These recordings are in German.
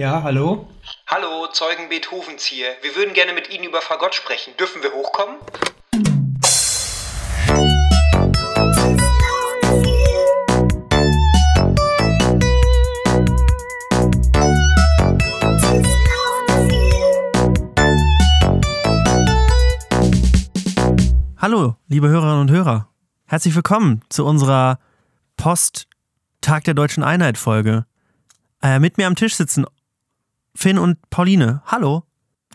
Ja, hallo? Hallo, Zeugen Beethovens hier. Wir würden gerne mit Ihnen über Fagott sprechen. Dürfen wir hochkommen? Hallo, liebe Hörerinnen und Hörer. Herzlich willkommen zu unserer Post-Tag der Deutschen Einheit-Folge. Äh, mit mir am Tisch sitzen Finn und Pauline. Hallo.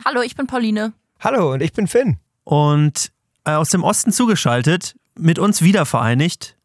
Hallo, ich bin Pauline. Hallo, und ich bin Finn. Und äh, aus dem Osten zugeschaltet, mit uns wieder vereinigt,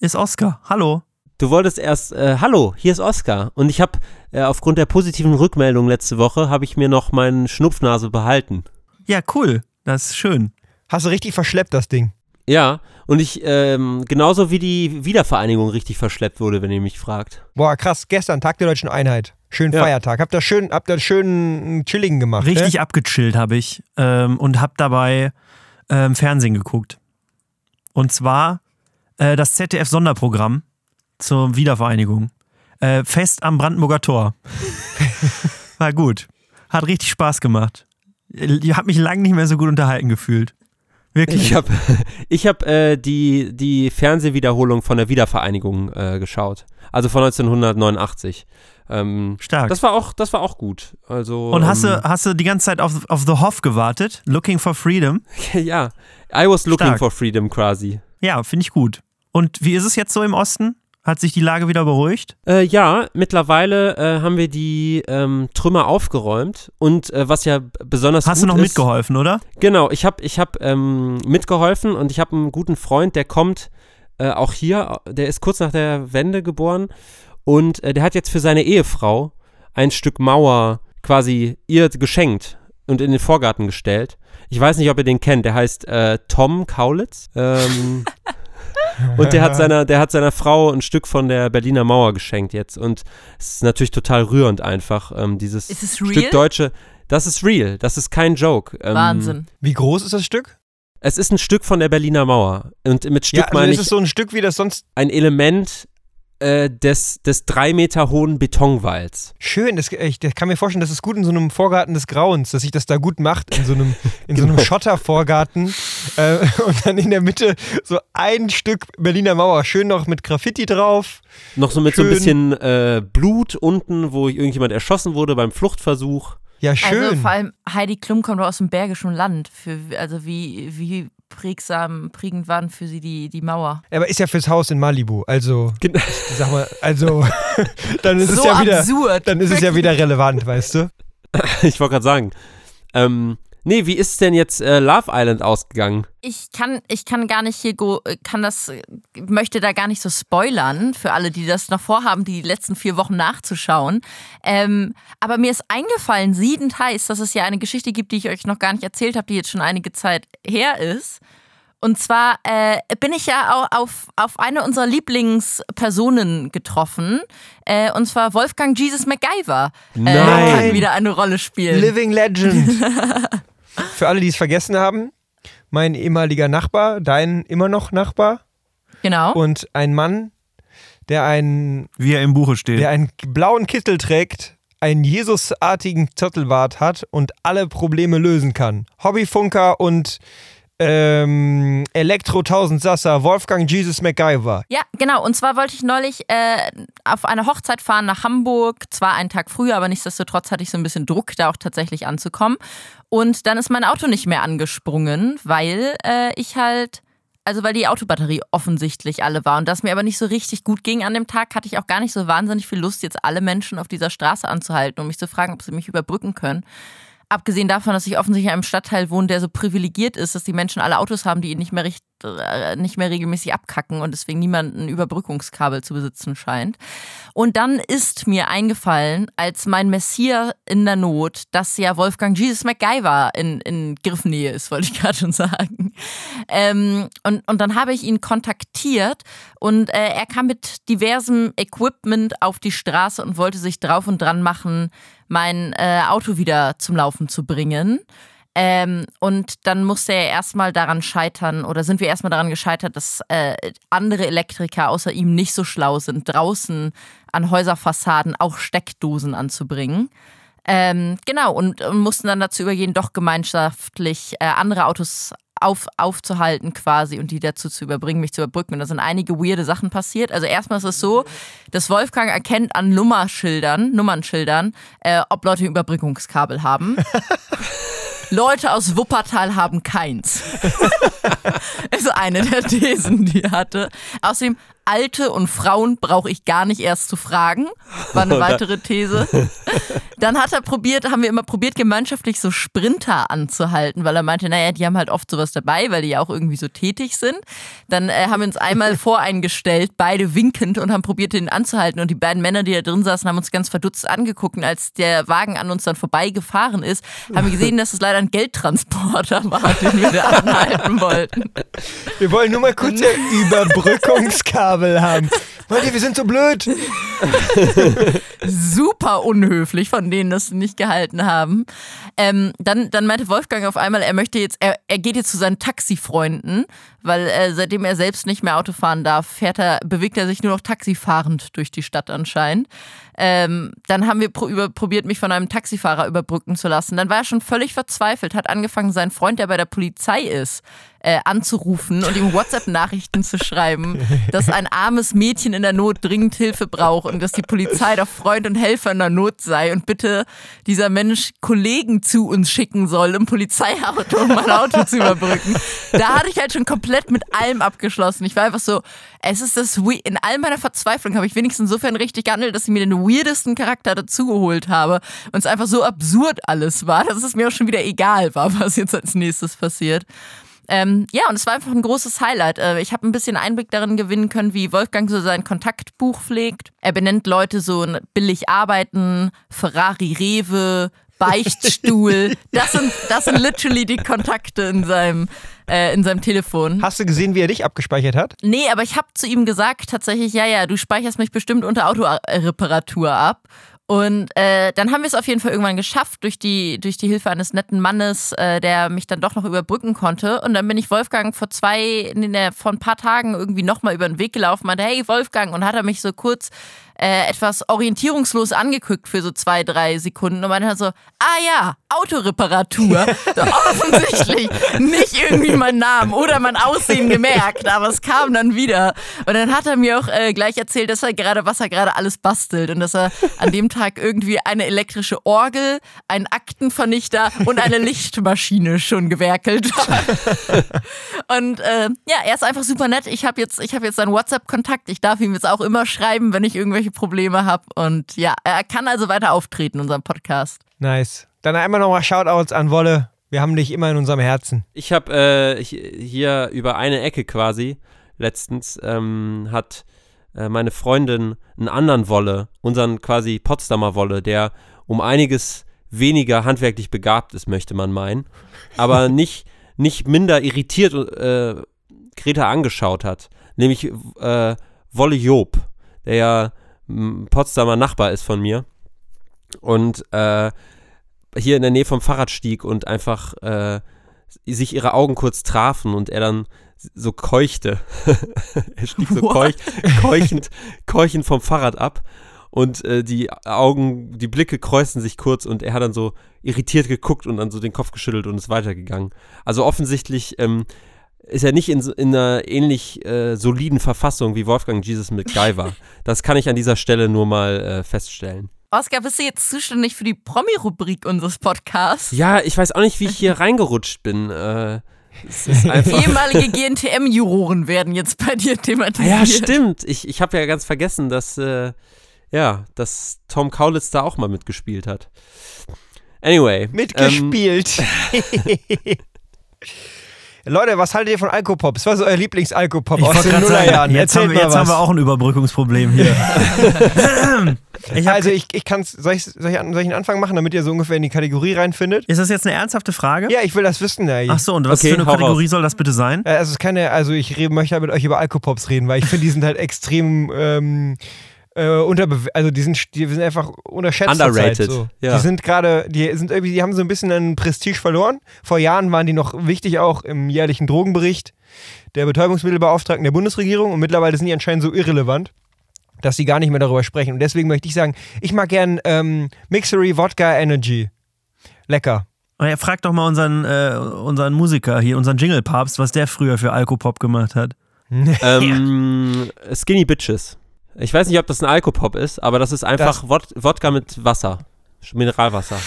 ist Oskar. Hallo. Du wolltest erst, äh, hallo, hier ist Oskar. Und ich habe äh, aufgrund der positiven Rückmeldung letzte Woche, habe ich mir noch meinen Schnupfnase behalten. Ja, cool. Das ist schön. Hast du richtig verschleppt, das Ding? Ja, und ich, ähm, genauso wie die Wiedervereinigung richtig verschleppt wurde, wenn ihr mich fragt. Boah, krass, gestern, Tag der Deutschen Einheit. Schönen Ja. Feiertag. Habt ihr schön, habt ihr schön chilligen gemacht, Richtig ne? abgechillt habe ich ähm, und habe dabei ähm, Fernsehen geguckt. Und zwar äh, das ZDF-Sonderprogramm zur Wiedervereinigung. Äh, Fest am Brandenburger Tor. War gut. Hat richtig Spaß gemacht. Ich habe mich lange nicht mehr so gut unterhalten gefühlt. Wirklich. Ich habe ich hab, äh, die, die Fernsehwiederholung von der Wiedervereinigung äh, geschaut. Also von 1989. Ähm, Stark. das war auch, das war auch gut. Also, und hast ähm, du, hast du die ganze Zeit auf, auf The Hoff gewartet? Looking for Freedom? ja, I was looking Stark. for freedom quasi. Ja, finde ich gut. Und wie ist es jetzt so im Osten? Hat sich die Lage wieder beruhigt? Äh, ja, mittlerweile äh, haben wir die ähm, Trümmer aufgeräumt und äh, was ja besonders Hast gut du noch ist, mitgeholfen, oder? Genau, ich habe ich hab, ähm, mitgeholfen und ich habe einen guten Freund, der kommt äh, auch hier, der ist kurz nach der Wende geboren und äh, der hat jetzt für seine Ehefrau ein Stück Mauer quasi ihr geschenkt und in den Vorgarten gestellt. Ich weiß nicht, ob ihr den kennt, der heißt äh, Tom Kaulitz. Ähm, und der hat, seiner, der hat seiner Frau ein Stück von der Berliner Mauer geschenkt jetzt. Und es ist natürlich total rührend einfach, ähm, dieses Ist es Stück deutsche. Das ist real, das ist kein Joke. Ähm, Wahnsinn. Wie groß ist das Stück? Es ist ein Stück von der Berliner Mauer. Und mit Stück ja, also meine ist ich es so ein Stück, wie das sonst. ein Element äh, des, des drei Meter hohen Betonwalls. Schön, das, ich das kann mir vorstellen, das ist gut in so einem Vorgarten des Grauens, dass sich das da gut macht, in so einem, in so einem Genau. Schottervorgarten. Äh, und dann in der Mitte so ein Stück Berliner Mauer, schön noch mit Graffiti drauf. Noch so mit so ein Schön. bisschen äh, Blut unten, wo irgendjemand erschossen wurde beim Fluchtversuch. Ja, schön. Also vor allem Heidi Klum kommt doch aus dem Bergischen Land. Für, also wie, wie prägsam, prägend waren für sie die, die Mauer. Aber ist ja fürs Haus in Malibu, also Genau. sag mal, also dann ist es so ja wieder, absurd. dann ist es ja wieder relevant, weißt du? ich wollte gerade sagen. Ähm, nee, wie ist denn jetzt äh, Love Island ausgegangen? Ich kann, ich kann gar nicht hier go, kann das, möchte da gar nicht so spoilern für alle, die das noch vorhaben, die letzten vier Wochen nachzuschauen. Ähm, aber mir ist eingefallen, siedend heiß, dass es ja eine Geschichte gibt, die ich euch noch gar nicht erzählt habe, die jetzt schon einige Zeit her ist. Und zwar äh, bin ich ja au- auf, auf eine unserer Lieblingspersonen getroffen. Äh, und zwar Wolfgang Jesus MacGyver. Äh, Nein. kann wieder eine Rolle spielen. Living Legend. Für alle, die es vergessen haben, mein ehemaliger Nachbar, dein immer noch Nachbar genau. und ein Mann, der einen, Wie er im Buche steht. der einen blauen Kittel trägt, einen Jesusartigen Zottelbart hat und alle Probleme lösen kann. Hobbyfunker und ähm, Elektro 1000 Sasser, Wolfgang Jesus MacGyver. Ja, genau. Und zwar wollte ich neulich äh, auf eine Hochzeit fahren nach Hamburg. Zwar einen Tag früher, aber nichtsdestotrotz hatte ich so ein bisschen Druck, da auch tatsächlich anzukommen. Und dann ist mein Auto nicht mehr angesprungen, weil äh, ich halt. Also weil die Autobatterie offensichtlich alle war und das mir aber nicht so richtig gut ging an dem Tag, hatte ich auch gar nicht so wahnsinnig viel Lust, jetzt alle Menschen auf dieser Straße anzuhalten und mich zu fragen, ob sie mich überbrücken können. Abgesehen davon, dass ich offensichtlich in einem Stadtteil wohne, der so privilegiert ist, dass die Menschen alle Autos haben, die ihn nicht mehr, richt, äh, nicht mehr regelmäßig abkacken und deswegen niemand ein Überbrückungskabel zu besitzen scheint. Und dann ist mir eingefallen, als mein Messier in der Not, dass ja Wolfgang Jesus MacGyver in, in Griffnähe ist, wollte ich gerade schon sagen. Ähm, und, und dann habe ich ihn kontaktiert und äh, er kam mit diversem Equipment auf die Straße und wollte sich drauf und dran machen, mein äh, Auto wieder zum Laufen zu bringen. Ähm, und dann musste er erstmal daran scheitern, oder sind wir erstmal daran gescheitert, dass äh, andere Elektriker außer ihm nicht so schlau sind, draußen an Häuserfassaden auch Steckdosen anzubringen. Ähm, genau, und, und mussten dann dazu übergehen, doch gemeinschaftlich äh, andere Autos auf, aufzuhalten quasi und die dazu zu überbringen, mich zu überbrücken. Und da sind einige weirde Sachen passiert. Also erstmal ist es so, dass Wolfgang erkennt an Nummerschildern, Nummernschildern, äh, ob Leute Überbrückungskabel haben. Leute aus Wuppertal haben keins. ist eine der Thesen, die er hatte. Außerdem, Alte und Frauen brauche ich gar nicht erst zu fragen. War eine weitere These. Dann hat er probiert, haben wir immer probiert, gemeinschaftlich so Sprinter anzuhalten, weil er meinte, naja, die haben halt oft sowas dabei, weil die ja auch irgendwie so tätig sind. Dann äh, haben wir uns einmal voreingestellt, beide winkend und haben probiert, den anzuhalten. Und die beiden Männer, die da drin saßen, haben uns ganz verdutzt angeguckt. Und als der Wagen an uns dann vorbeigefahren ist, haben wir gesehen, dass es leider ein Geldtransporter war, den wir da anhalten wollten. Wir wollen nur mal kurz ein Überbrückungskabel haben. Leute, wir sind so blöd. Super unhöflich von denen, das sie nicht gehalten haben. Ähm, dann, dann meinte Wolfgang auf einmal, er möchte jetzt, er, er geht jetzt zu seinen Taxifreunden, weil äh, seitdem er selbst nicht mehr Auto fahren darf, fährt er, bewegt er sich nur noch taxifahrend durch die Stadt anscheinend. Ähm, dann haben wir pro über, probiert, mich von einem Taxifahrer überbrücken zu lassen. Dann war er schon völlig verzweifelt, hat angefangen, seinen Freund, der bei der Polizei ist, äh, anzurufen und ihm WhatsApp-Nachrichten zu schreiben, dass ein armes Mädchen in der Not dringend Hilfe braucht und dass die Polizei doch Freund und Helfer in der Not sei und bitte dieser Mensch Kollegen zu uns schicken soll, im Polizeiauto, um mein Auto zu überbrücken. Da hatte ich halt schon komplett mit allem abgeschlossen. Ich war einfach so, es ist das, we in all meiner Verzweiflung habe ich wenigstens insofern richtig gehandelt, dass ich mir den weirdesten Charakter dazugeholt habe und es einfach so absurd alles war, dass es mir auch schon wieder egal war, was jetzt als nächstes passiert. Ähm, ja, und es war einfach ein großes Highlight. Äh, ich habe ein bisschen Einblick darin gewinnen können, wie Wolfgang so sein Kontaktbuch pflegt. Er benennt Leute so billig arbeiten, Ferrari Rewe, Beichtstuhl. Das sind, das sind literally die Kontakte in seinem, äh, in seinem Telefon. Hast du gesehen, wie er dich abgespeichert hat? Nee, aber ich habe zu ihm gesagt, tatsächlich, ja, ja, du speicherst mich bestimmt unter Autoreparatur ab. Und äh, dann haben wir es auf jeden Fall irgendwann geschafft, durch die, durch die Hilfe eines netten Mannes, äh, der mich dann doch noch überbrücken konnte. Und dann bin ich Wolfgang vor zwei, nee, vor ein paar Tagen irgendwie nochmal über den Weg gelaufen, meinte, hey Wolfgang, und hat er mich so kurz äh, etwas orientierungslos angeguckt für so zwei, drei Sekunden und meinte dann so, ah ja, Autoreparatur. offensichtlich nicht irgendwie meinen Namen oder mein Aussehen gemerkt, aber es kam dann wieder. Und dann hat er mir auch äh, gleich erzählt, dass er gerade, was er gerade alles bastelt und dass er an dem Tag irgendwie eine elektrische Orgel, einen Aktenvernichter und eine Lichtmaschine schon gewerkelt hat. und äh, ja, er ist einfach super nett. Ich habe jetzt, ich hab jetzt seinen WhatsApp-Kontakt. Ich darf ihm jetzt auch immer schreiben, wenn ich irgendwelche Probleme habe. Und ja, er kann also weiter auftreten in unserem Podcast. Nice. Dann einmal nochmal Shoutouts an Wolle. Wir haben dich immer in unserem Herzen. Ich habe äh, hier über eine Ecke quasi letztens ähm, hat äh, meine Freundin einen anderen Wolle, unseren quasi Potsdamer Wolle, der um einiges weniger handwerklich begabt ist, möchte man meinen, aber nicht, nicht minder irritiert äh, Greta angeschaut hat. Nämlich äh, Wolle Job, der ja Potsdamer Nachbar ist von mir. Und äh, hier in der Nähe vom Fahrradstieg und einfach äh, sich ihre Augen kurz trafen und er dann so keuchte. er stieg so keuch, keuchend, keuchend vom Fahrrad ab und äh, die Augen, die Blicke kreuzen sich kurz und er hat dann so irritiert geguckt und dann so den Kopf geschüttelt und ist weitergegangen. Also offensichtlich ähm, ist er nicht in, in einer ähnlich äh, soliden Verfassung wie Wolfgang Jesus McGyver. Das kann ich an dieser Stelle nur mal äh, feststellen. Oskar, bist du jetzt zuständig für die Promi-Rubrik unseres Podcasts? Ja, ich weiß auch nicht, wie ich hier reingerutscht bin. Äh, Ehemalige GNTM-Juroren werden jetzt bei dir thematisiert. Ja, stimmt. Ich, ich habe ja ganz vergessen, dass, äh, ja, dass Tom Kaulitz da auch mal mitgespielt hat. Anyway. Mitgespielt. Ähm, Leute, was haltet ihr von Alkopop? Was war so euer Lieblings-Alkopop aus den Nullerjahren? Jetzt, haben, jetzt haben, wir auch ein Überbrückungsproblem hier. ich also ich, ich kann's, soll ich, soll, ich, soll ich einen Anfang machen, damit ihr so ungefähr in die Kategorie reinfindet? Ist das jetzt eine ernsthafte Frage? Ja, ich will das wissen. Ja. Ach so, und was okay, für eine Kategorie raus. soll das bitte sein? Äh, also es ist keine, also ich rede, möchte mit euch über Alkopops reden, weil ich finde, die sind halt extrem ähm, äh, unterbe also die sind, die sind einfach unterschätzt. Underrated, Zeit, so. ja. Die sind gerade, die sind irgendwie, die haben so ein bisschen an Prestige verloren. Vor Jahren waren die noch wichtig auch im jährlichen Drogenbericht der Betäubungsmittelbeauftragten der Bundesregierung und mittlerweile sind die anscheinend so irrelevant, dass sie gar nicht mehr darüber sprechen. Und deswegen möchte ich sagen, ich mag gern ähm, Mixery Wodka Energy. Lecker. Ja, frag doch mal unseren, äh, unseren Musiker hier, unseren Jingle-Papst, was der früher für Alkopop gemacht hat. Ähm, Skinny Bitches. Ich weiß nicht, ob das ein Alkopop ist, aber das ist einfach Wod Wodka mit Wasser. Mineralwasser.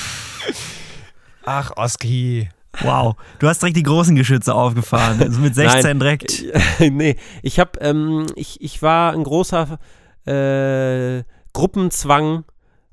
Ach, Oski. Wow, du hast direkt die großen Geschütze aufgefahren. Also mit 16 Nein. direkt. nee, ich hab, ähm, ich, ich war ein großer äh, Gruppenzwang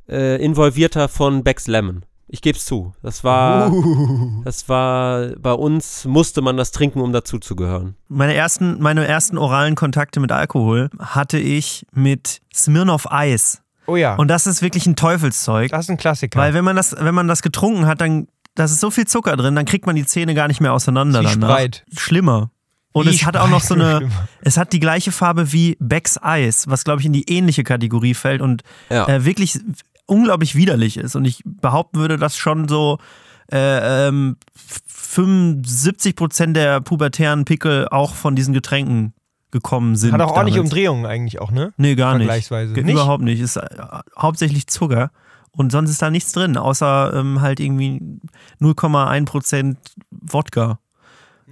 äh, involvierter von Becks Lemon. Ich geb's zu. Das war, Uh. das war, bei uns musste man das trinken, um dazuzugehören. Meine ersten, meine ersten oralen Kontakte mit Alkohol hatte ich mit Smirnoff Eis. Oh ja, Und das ist wirklich ein Teufelszeug. das ist ein Klassiker. Weil wenn man das, wenn man das getrunken hat, dann da ist so viel Zucker drin, dann kriegt man die Zähne gar nicht mehr auseinander Wie danach. Spreit. Schlimmer. Und Wie es hat auch noch so eine, es hat die gleiche Farbe wie Becks Eis, was glaube ich in die ähnliche Kategorie fällt und Ja. äh, wirklich unglaublich widerlich ist. Und ich behaupten würde, dass schon so äh, ähm, 75 Prozent der pubertären Pickel auch von diesen Getränken gekommen sind. Hat auch ordentlich damals. Umdrehungen eigentlich auch, ne? Nee, gar nicht. Vergleichsweise. Ge- Nicht? Überhaupt nicht. Ist äh, hauptsächlich Zucker. Und sonst ist da nichts drin, außer ähm, halt irgendwie 0,1% Wodka,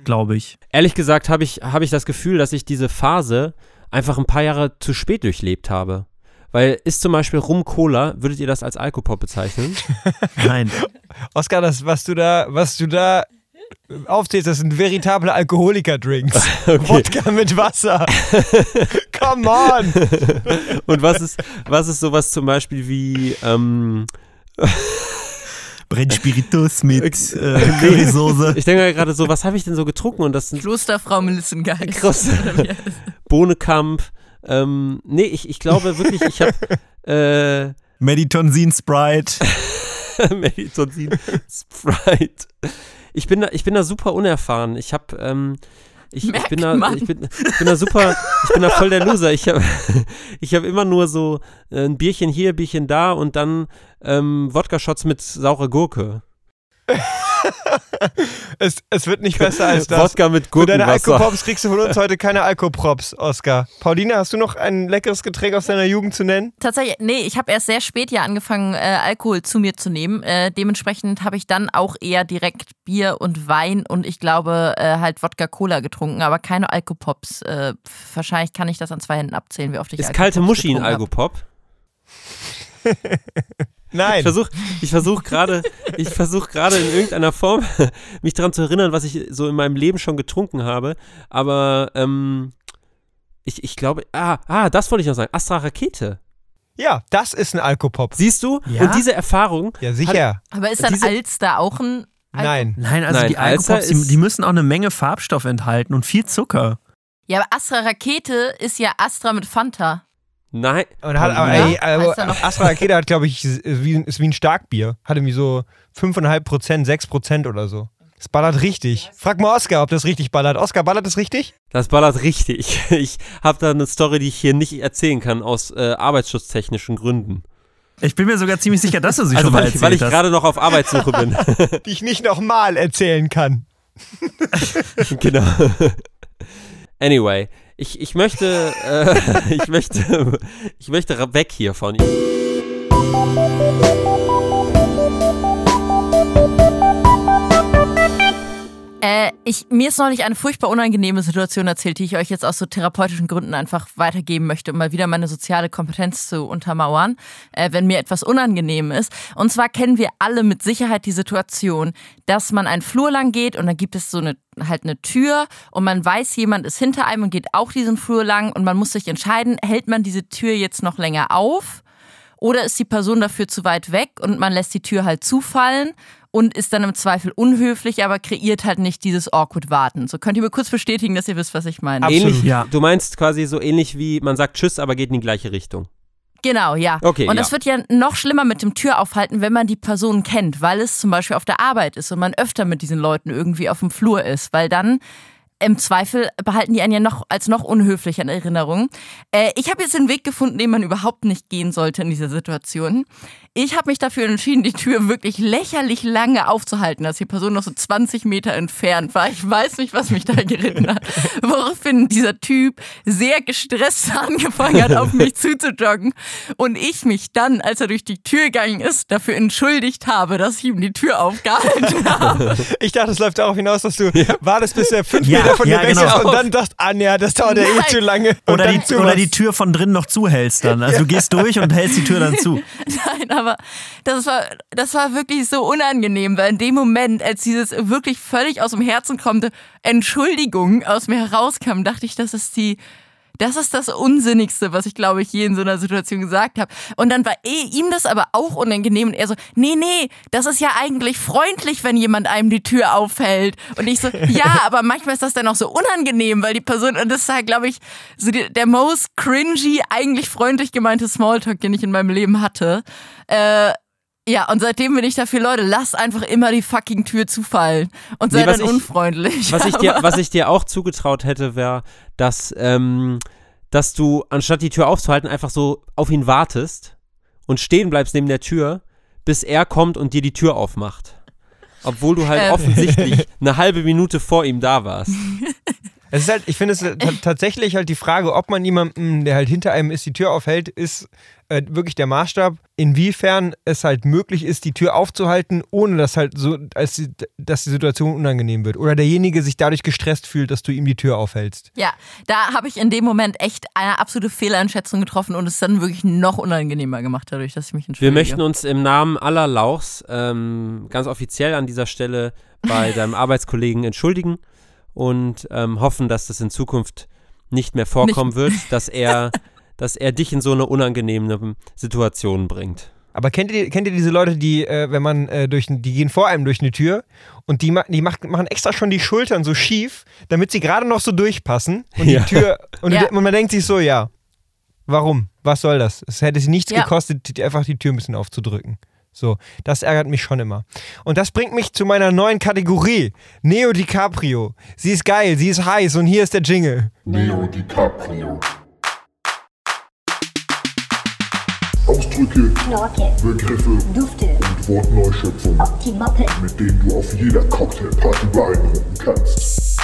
glaube ich. Ehrlich gesagt habe ich, hab ich das Gefühl, dass ich diese Phase einfach ein paar Jahre zu spät durchlebt habe. Weil ist zum Beispiel Rum Cola, würdet ihr das als Alkopop bezeichnen? Nein. Oskar, das, was du da, was du da aufzählst, das sind veritable Alkoholiker-Drinks. Wodka mit Wasser. Come on! Und was ist, was ist sowas zum Beispiel wie, ähm, Brennspiritus mit äh. Currysoße. ich denke gerade so, was habe ich denn so getrunken? Und das sind Klosterfrau Melissengeist. Bohnekamp. Ähm, nee, ich, ich glaube wirklich, ich habe äh, Meditonsin Sprite. Meditonsin Sprite. Ich bin da, ich bin da super unerfahren. Ich habe ähm, ich, ich bin da, ich bin, ich bin da super, ich bin da voll der Loser. Ich habe ich hab immer nur so äh, ein Bierchen hier, Bierchen da und dann ähm, Wodka-Shots mit saurer Gurke. Es, es wird nicht besser als das. Wodka mit Für deine Gurkenwasser. Alkopops kriegst du von uns heute keine Alkoprops, Oskar. Paulina, hast du noch ein leckeres Getränk aus deiner Jugend zu nennen? Tatsächlich, nee, ich habe erst sehr spät ja angefangen, äh, Alkohol zu mir zu nehmen. Äh, dementsprechend habe ich dann auch eher direkt Bier und Wein und ich glaube äh, halt Wodka-Cola getrunken, aber keine Alkopops. Äh, wahrscheinlich kann ich das an zwei Händen abzählen, wie oft ich Ist Alkopops kalte Muschi ein getrunken Alkopop? Ich Nein. versuche ich versuch gerade, ich gerade in irgendeiner Form mich daran zu erinnern, was ich so in meinem Leben schon getrunken habe. Aber ähm, ich, ich glaube, ah, ah, das wollte ich noch sagen. Astra Rakete. Ja, das ist ein Alkopop. Siehst du? Ja? Und diese Erfahrung, Ja, sicher. Aber ist dann Diese- Alster auch ein Alko- Nein. Nein, also Nein, die Alkopops, die, die müssen auch eine Menge Farbstoff enthalten und viel Zucker. Ja, aber Astra Rakete ist ja Astra mit Fanta. Nein, Und hat, aber, Ja? ey, also, du noch? Astra Rakete hat, glaube ich, ist wie, ist wie ein Starkbier. Hat irgendwie so 5,5 Prozent, 6 Prozent oder so. Das ballert richtig. Frag mal Oskar, ob das richtig ballert. Oskar, ballert das richtig? das ballert richtig. Ich habe da eine Story, die ich hier nicht erzählen kann, aus äh, arbeitsschutztechnischen Gründen. Ich bin mir sogar ziemlich sicher, dass du sie Also schon mal weil ich, weil erzählt ich gerade noch auf Arbeitssuche bin. Die ich nicht nochmal erzählen kann. genau. Anyway, ich, ich möchte, äh, ich möchte, ich möchte weg hier von ihm. Äh, ich, mir ist neulich eine furchtbar unangenehme Situation erzählt, die ich euch jetzt aus so therapeutischen Gründen einfach weitergeben möchte, um mal wieder meine soziale Kompetenz zu untermauern, äh, wenn mir etwas unangenehm ist. Und zwar kennen wir alle mit Sicherheit die Situation, dass man einen Flur lang geht und dann gibt es so eine halt eine Tür und man weiß, jemand ist hinter einem und geht auch diesen Flur lang und man muss sich entscheiden, hält man diese Tür jetzt noch länger auf oder ist die Person dafür zu weit weg und man lässt die Tür halt zufallen und ist dann im Zweifel unhöflich, aber kreiert halt nicht dieses awkward Warten. So könnt ihr mir kurz bestätigen, dass ihr wisst, was ich meine. Absolut. Ähnlich, Ja. Du meinst quasi so ähnlich wie man sagt Tschüss, aber geht in die gleiche Richtung. Genau, ja. Okay, und ja. das wird ja noch schlimmer mit dem Türaufhalten, wenn man die Person kennt, weil es zum Beispiel auf der Arbeit ist und man öfter mit diesen Leuten irgendwie auf dem Flur ist, weil dann im Zweifel behalten die einen ja noch als noch unhöflicher in Erinnerung. Äh, ich habe jetzt den Weg gefunden, den man überhaupt nicht gehen sollte in dieser Situation. Ich habe mich dafür entschieden, die Tür wirklich lächerlich lange aufzuhalten, dass die Person noch so 20 Meter entfernt war. Ich weiß nicht, was mich da geritten hat. Woraufhin dieser Typ sehr gestresst angefangen hat, auf mich zuzujoggen. Und ich mich dann, als er durch die Tür gegangen ist, dafür entschuldigt habe, dass ich ihm die Tür aufgehalten habe. Ich dachte, es läuft darauf hinaus, dass du wartest, bis er fünf Ja, Meter von dir ja, weg genau. und dann dachtest, ah nee, das dauert ja eh zu lange. Oder die, zu oder die Tür von drinnen noch zuhältst dann. Also du gehst durch und hältst die Tür dann zu. Nein, aber das war, das war wirklich so unangenehm, weil in dem Moment, als dieses wirklich völlig aus dem Herzen kommende Entschuldigung aus mir herauskam, dachte ich, das ist die, das ist das Unsinnigste, was ich, glaube ich, je in so einer Situation gesagt habe. Und dann war eh ihm das aber auch unangenehm und er so, nee, nee, das ist ja eigentlich freundlich, wenn jemand einem die Tür aufhält. Und ich so, ja, aber manchmal ist das dann auch so unangenehm, weil die Person, und das ist halt, glaube ich, so die, der most cringy, eigentlich freundlich gemeinte Smalltalk, den ich in meinem Leben hatte. Äh, ja, und seitdem bin ich dafür, Leute, lasst einfach immer die fucking Tür zufallen und Nee, seid was dann ich- unfreundlich. Was ich dir, was ich dir auch zugetraut hätte, wäre, dass, ähm, dass du, anstatt die Tür aufzuhalten, einfach so auf ihn wartest und stehen bleibst neben der Tür, bis er kommt und dir die Tür aufmacht. Obwohl du halt Ähm. offensichtlich eine halbe Minute vor ihm da warst. Es ist halt, ich finde es ta- tatsächlich halt die Frage, ob man jemandem, der halt hinter einem ist, die Tür aufhält, ist äh, wirklich der Maßstab, inwiefern es halt möglich ist, die Tür aufzuhalten, ohne dass halt so, als die, dass die Situation unangenehm wird. Oder derjenige sich dadurch gestresst fühlt, dass du ihm die Tür aufhältst. Ja, da habe ich in dem Moment echt eine absolute Fehleinschätzung getroffen und es dann wirklich noch unangenehmer gemacht dadurch, dass ich mich Wir entschuldige. möchten uns im Namen aller Lauchs ähm, ganz offiziell an dieser Stelle bei deinem Arbeitskollegen entschuldigen und ähm, hoffen, dass das in Zukunft nicht mehr vorkommen wird, dass er, dass er dich in so eine unangenehme Situation bringt. Aber kennt ihr, kennt ihr diese Leute, die, äh, wenn man äh, durch, die gehen vor einem durch eine Tür und die, ma die macht, machen extra schon die Schultern so schief, damit sie gerade noch so durchpassen und Ja. die Tür und, Ja. und man denkt sich so, ja, warum? Was soll das? Es hätte sie nichts Ja. gekostet, die, einfach die Tür ein bisschen aufzudrücken. So, das ärgert mich schon immer. Und das bringt mich zu meiner neuen Kategorie. Neo DiCaprio. Sie ist geil, sie ist heiß und hier ist der Jingle. Neo DiCaprio. Ausdrücke, Knorke, Begriffe Dufte, und Wortneuschöpfungen, Optimoppe, mit denen du auf jeder Cocktailparty beeindrucken kannst.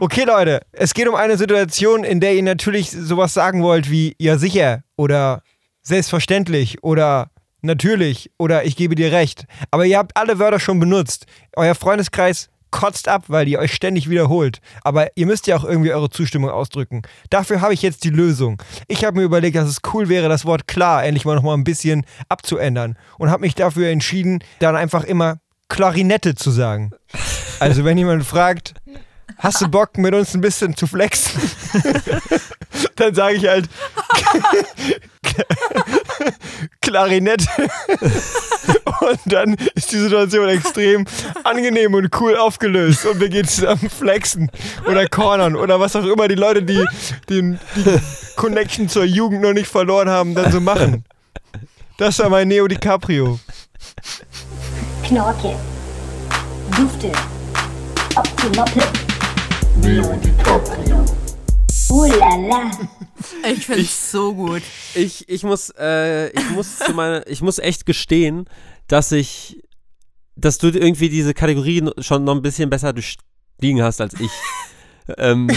Okay, Leute, es geht um eine Situation, in der ihr natürlich sowas sagen wollt wie ja sicher oder selbstverständlich oder natürlich oder ich gebe dir recht. Aber ihr habt alle Wörter schon benutzt. Euer Freundeskreis kotzt ab, weil ihr euch ständig wiederholt. Aber ihr müsst ja auch irgendwie eure Zustimmung ausdrücken. Dafür habe ich jetzt die Lösung. Ich habe mir überlegt, dass es cool wäre, das Wort klar endlich mal nochmal ein bisschen abzuändern. Und habe mich dafür entschieden, dann einfach immer Klarinette zu sagen. Also wenn jemand fragt, hast du Bock mit uns ein bisschen zu flexen? Dann sage ich halt Klarinette. Und dann ist die Situation extrem angenehm und cool aufgelöst und wir gehen zusammen flexen oder cornern oder was auch immer die Leute, die die, die Connection zur Jugend noch nicht verloren haben, dann so machen. Das war mein Neo DiCaprio. Knorke, Dufte, Optimoppe, Neo DiCaprio. Uh la la, Ich finde es so gut. Ich, ich muss, äh, ich muss zu meiner, ich muss echt gestehen, dass ich, dass du irgendwie diese Kategorie schon noch ein bisschen besser durchliegen hast als ich. ähm,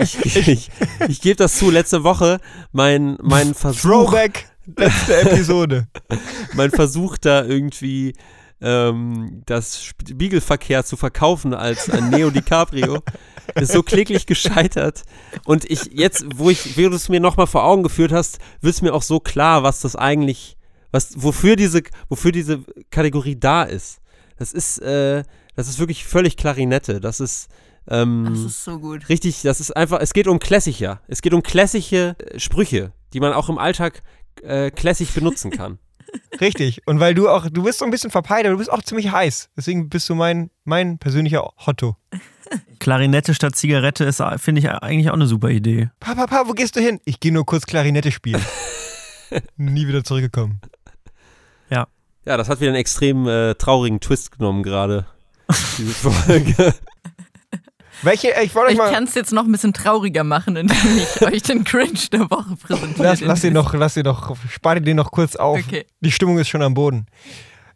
ich ich, ich, ich, ich gebe das zu, letzte Woche mein, mein Versuch, Throwback, letzte Episode. mein Versuch da irgendwie ähm, das Spiegelverkehr zu verkaufen als ein Neo DiCaprio ist so kläglich gescheitert. Und ich jetzt, wo ich, wie du es mir nochmal vor Augen geführt hast, wird es mir auch so klar, was das eigentlich, was, wofür diese, wofür diese Kategorie da ist. Das ist, äh, das ist wirklich völlig Klarinette. Das ist, ähm, Das ist so gut. Richtig, das ist einfach, es geht um Classicher. Es geht um klassische äh, Sprüche, die man auch im Alltag äh, classic benutzen kann. Richtig. Und weil du auch, du bist so ein bisschen verpeilt, aber du bist auch ziemlich heiß. Deswegen bist du mein, mein persönlicher Hotto. Klarinette statt Zigarette ist, finde ich, eigentlich auch eine super Idee. Papa, Papa, wo gehst du hin? Ich gehe nur kurz Klarinette spielen. Nie wieder zurückgekommen. Ja, das hat wieder einen extrem äh, traurigen Twist genommen gerade. Diese Folge. Welche, ich wollte euch Ich mal. kann es jetzt noch ein bisschen trauriger machen, indem ich euch den Cringe der Woche präsentiere. Lass, lass ihn noch, lass ihn noch, spar dir den noch kurz auf. Okay. Die Stimmung ist schon am Boden.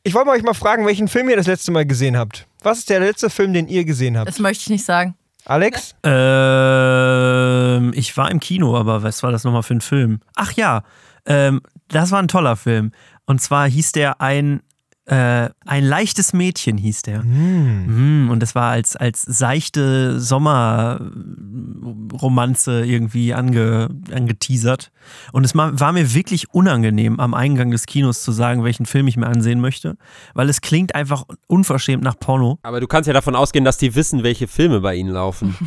Ich wollte mal euch mal fragen, welchen Film ihr das letzte Mal gesehen habt. Was ist der letzte Film, den ihr gesehen habt? Das möchte ich nicht sagen. Alex? Ähm, ich war im Kino, aber was war das nochmal für ein Film? Ach ja, ähm, das war ein toller Film. Und zwar hieß der ein, äh, ein leichtes Mädchen hieß der. Mm, und das war als, als seichte Sommerromanze irgendwie ange, angeteasert. Und es war mir wirklich unangenehm, am Eingang des Kinos zu sagen, welchen Film ich mir ansehen möchte, weil es klingt einfach unverschämt nach Porno. Aber du kannst ja davon ausgehen, dass die wissen, welche Filme bei ihnen laufen.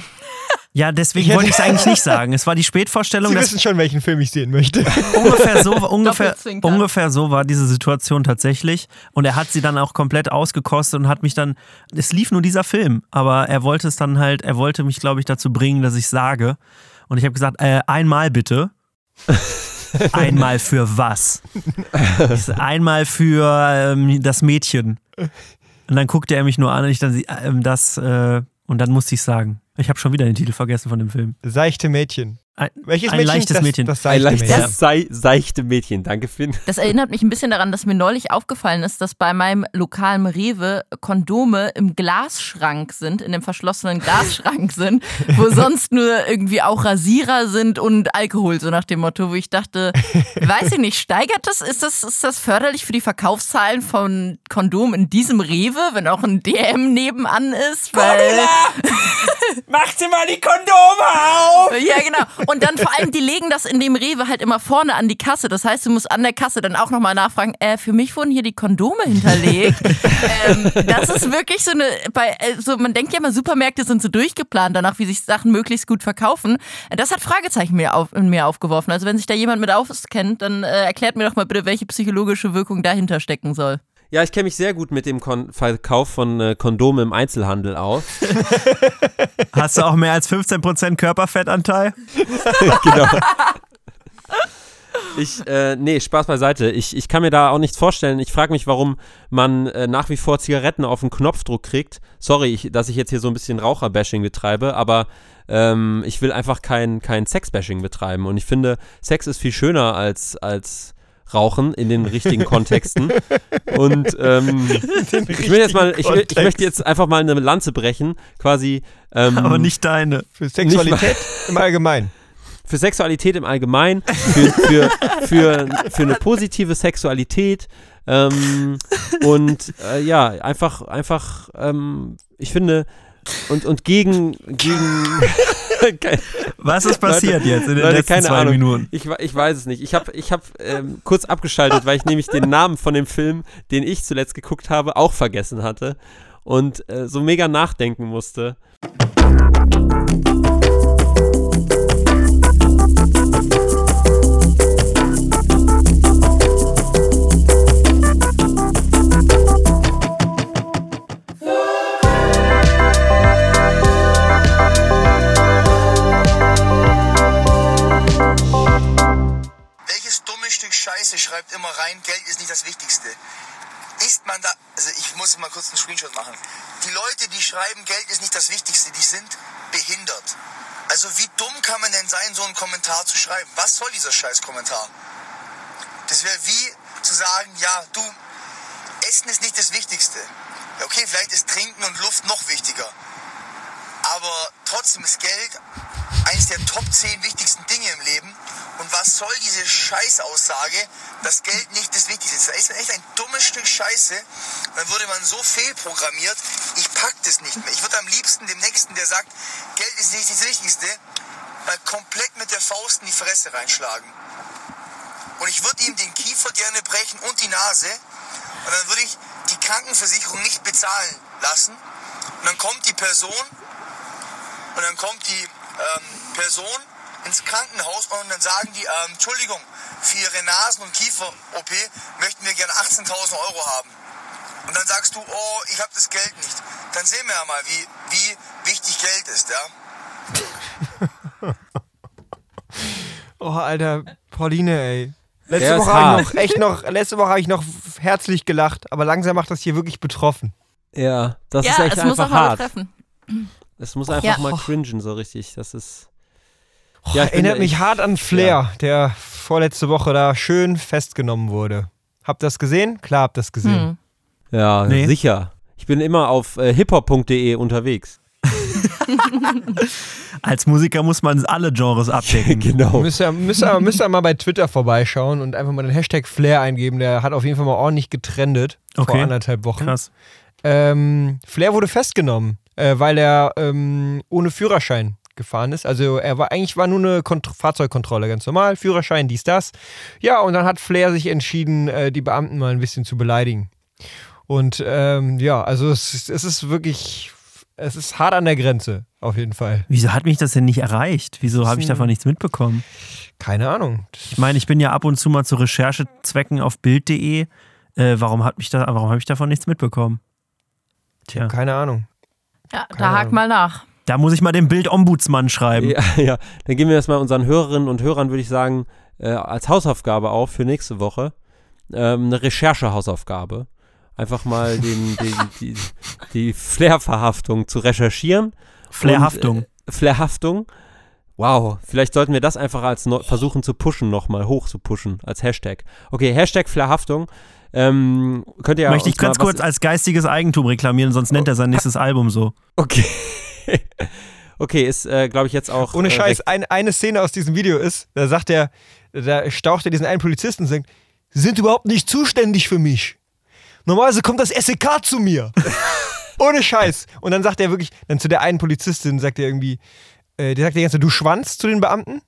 Ja, deswegen wollte ich es eigentlich nicht sagen. Es war die Spätvorstellung, Sie wissen schon, welchen Film ich sehen möchte. ungefähr so, ungefähr, ungefähr so war diese Situation tatsächlich. Und er hat sie dann auch komplett ausgekostet und hat mich dann, es lief nur dieser Film, aber er wollte es dann halt, er wollte mich, glaube ich, dazu bringen, dass ich sage. Und ich habe gesagt, äh, einmal bitte. einmal für was? Einmal für ähm, das Mädchen. Und dann guckte er mich nur an und ich dann sie- ähm, das, äh, und dann musste ich sagen. Ich habe schon wieder den Titel vergessen von dem Film. Seichte Mädchen. Ein, Welches ein Mädchen? leichtes das, Mädchen. Das Ein seichte leichtes, Mädchen. sei, seichte Mädchen. Danke, Finn. Das erinnert mich ein bisschen daran, dass mir neulich aufgefallen ist, dass bei meinem lokalen Rewe Kondome im Glasschrank sind, in dem verschlossenen Glasschrank sind, wo sonst nur irgendwie auch Rasierer sind und Alkohol, so nach dem Motto, wo ich dachte, weiß ich nicht, steigert das? Ist das, ist das förderlich für die Verkaufszahlen von Kondomen in diesem Rewe, wenn auch ein DM nebenan ist? Weil, Macht sie mal die Kondome auf! ja, genau. Und dann vor allem, die legen das in dem Rewe halt immer vorne an die Kasse. Das heißt, du musst an der Kasse dann auch nochmal nachfragen, äh, für mich wurden hier die Kondome hinterlegt. ähm, das ist wirklich so eine, bei, also man denkt ja immer, Supermärkte sind so durchgeplant danach, wie sich Sachen möglichst gut verkaufen. Das hat Fragezeichen mir auf, in mir aufgeworfen. Also wenn sich da jemand mit auskennt, dann äh, erklärt mir doch mal bitte, welche psychologische Wirkung dahinter stecken soll. Ja, ich kenne mich sehr gut mit dem Kon Verkauf von äh, Kondomen im Einzelhandel aus. Hast du auch mehr als 15% Körperfettanteil? genau. Ich, äh, nee, Spaß beiseite. Ich, ich kann mir da auch nichts vorstellen. Ich frage mich, warum man äh, nach wie vor Zigaretten auf den Knopfdruck kriegt. Sorry, ich, dass ich jetzt hier so ein bisschen Raucherbashing betreibe, aber ähm, ich will einfach kein, kein Sexbashing betreiben. Und ich finde, Sex ist viel schöner als, als Rauchen in den richtigen Kontexten. Und ähm, ich will jetzt mal, ich, will- ich möchte jetzt einfach mal eine Lanze brechen, quasi. Ähm, Aber nicht deine. Für Sexualität im Allgemeinen. für Sexualität im Allgemeinen, für, für, für, für eine positive Sexualität ähm, und äh, ja, einfach, einfach, ähm, ich finde, und, und gegen, gegen, Was ist passiert jetzt in den Leute, letzten zwei Ahnung. Minuten? Ich, ich weiß es nicht. Ich habe ich hab, ähm, kurz abgeschaltet, weil ich nämlich den Namen von dem Film, den ich zuletzt geguckt habe, auch vergessen hatte und äh, so mega nachdenken musste. Scheiße schreibt immer rein, Geld ist nicht das Wichtigste? Ist man da, also ich muss mal kurz einen Screenshot machen. Die Leute, die schreiben, Geld ist nicht das Wichtigste, die sind behindert. Also wie dumm kann man denn sein, so einen Kommentar zu schreiben? Was soll dieser Scheiß-Kommentar? Das wäre wie zu sagen, ja, du, Essen ist nicht das Wichtigste. Ja, okay, vielleicht ist Trinken und Luft noch wichtiger. Aber trotzdem ist Geld eines der Top 10 wichtigsten Dinge im Leben. Und was soll diese Scheißaussage, dass Geld nicht das Wichtigste ist? Das ist echt ein dummes Stück Scheiße. Dann würde man so fehlprogrammiert, ich pack das nicht mehr. Ich würde am liebsten dem Nächsten, der sagt, Geld ist nicht das Wichtigste, mal komplett mit der Faust in die Fresse reinschlagen. Und ich würde ihm den Kiefer gerne brechen und die Nase. Und dann würde ich die Krankenversicherung nicht bezahlen lassen. Und dann kommt die Person und dann kommt die ähm, Person ins Krankenhaus und dann sagen die, ähm, Entschuldigung, für ihre Nasen- und Kiefer-OP möchten wir gerne 18.000 Euro haben. Und dann sagst du, oh, ich habe das Geld nicht. Dann sehen wir ja mal, wie, wie wichtig Geld ist, ja. Oh, Alter, Pauline, ey. Letzte Der Woche habe hart. ich noch echt noch, letzte Woche habe ich noch herzlich gelacht, aber langsam macht das hier wirklich betroffen. Ja, das ja, ist echt es muss auch einfach mal hart. betreffen. Es muss einfach Ja. mal cringen, so richtig. Das ist. Oh, Ja, erinnert mich ich- hart an Flair, der vorletzte Woche da schön festgenommen wurde. Habt ihr das gesehen? Klar, habt ihr das gesehen. Hm. Ja, Nee. sicher. Ich bin immer auf äh, hiphop.de unterwegs. Als Musiker muss man alle Genres abdecken. genau. Müsst ihr, müsst, ihr, müsst ihr mal bei Twitter vorbeischauen und einfach mal den Hashtag Flair eingeben. Der hat auf jeden Fall mal ordentlich getrendet vor Okay. anderthalb Wochen. Krass. Ähm, Flair wurde festgenommen, äh, weil er ähm, ohne Führerschein gefahren ist. Also er war eigentlich war nur eine Kont Fahrzeugkontrolle, ganz normal, Führerschein, dies, das. Ja, und dann hat Flair sich entschieden, äh, die Beamten mal ein bisschen zu beleidigen. Und ähm, ja, also es, ist- es ist wirklich, es ist hart an der Grenze, auf jeden Fall. Wieso hat mich das denn nicht erreicht? Wieso habe ich davon nichts mitbekommen? Keine Ahnung. Ich meine, ich bin ja ab und zu mal zu Recherchezwecken auf Bild.de. Äh, warum hat mich da, warum habe ich davon nichts mitbekommen? Tja, Keine Ahnung. Ja, Keine da hak Ahnung. mal nach. Da muss ich mal den Bild-Ombudsmann schreiben. Ja, ja, dann geben wir das mal unseren Hörerinnen und Hörern, würde ich sagen, äh, als Hausaufgabe auf für nächste Woche. Ähm, eine Recherche-Hausaufgabe. Einfach mal den, den, die, die Flair-Verhaftung zu recherchieren. Flairhaftung. Äh, Flairhaftung. Wow, vielleicht sollten wir das einfach als neu- versuchen zu pushen, nochmal hoch zu pushen, als Hashtag. Okay, Hashtag Flairhaftung. Ähm, könnt ihr Möchte ich ganz kurz als geistiges Eigentum reklamieren, sonst nennt er sein nächstes Album so. Okay. okay, ist, äh, glaube ich, jetzt auch. Ohne äh, Scheiß, ein, eine Szene aus diesem Video ist, da sagt er, da staucht er diesen einen Polizisten und sagt, Sie sind überhaupt nicht zuständig für mich. Normalerweise kommt das SEK zu mir. Ohne Scheiß. Und dann sagt er wirklich, dann zu der einen Polizistin sagt er irgendwie, äh, der sagt die ganze Zeit, du Schwanz zu den Beamten.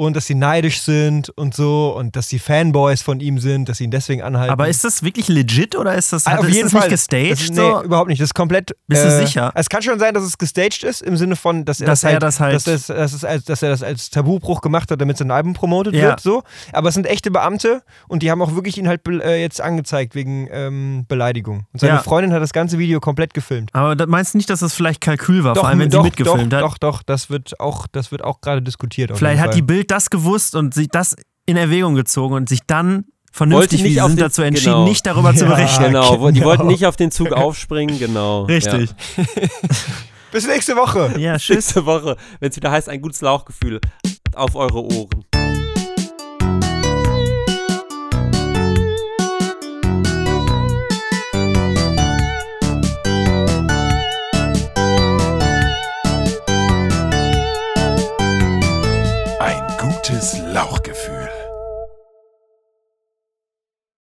Und dass sie neidisch sind und so und dass sie Fanboys von ihm sind, dass sie ihn deswegen anhalten. Aber ist das wirklich legit oder ist das, Ah, hat, ist das nicht gestaged? Das, nee, so? überhaupt nicht. Das ist komplett. Bist du äh, sicher? Es kann schon sein, dass es gestaged ist, im Sinne von, dass er Dass das er halt, das halt- dass, es, dass, es als, dass er das als Tabubruch gemacht hat, damit sein Album promotet Ja. wird, so. Aber es sind echte Beamte und die haben auch wirklich ihn halt äh, jetzt angezeigt wegen ähm, Beleidigung. Und seine Ja. Freundin hat das ganze Video komplett gefilmt. Aber meinst du nicht, dass das vielleicht Kalkül war, vor allem wenn doch, sie mitgefilmt doch, hat? Doch, doch, das wird auch, das wird auch gerade diskutiert. auf Vielleicht jeden hat die Fall. Bild das gewusst und sich das in Erwägung gezogen und sich dann vernünftig, nicht wie sie auf sind, den- dazu entschieden, genau. nicht darüber zu Ja. berichten. Genau, wo- die Genau. wollten nicht auf den Zug aufspringen, genau. Richtig. Ja. Bis nächste Woche. Ja, tschüss. Nächste Woche, wenn es wieder heißt, ein gutes Lauchgefühl auf eure Ohren. Gutes Lauchgefühl.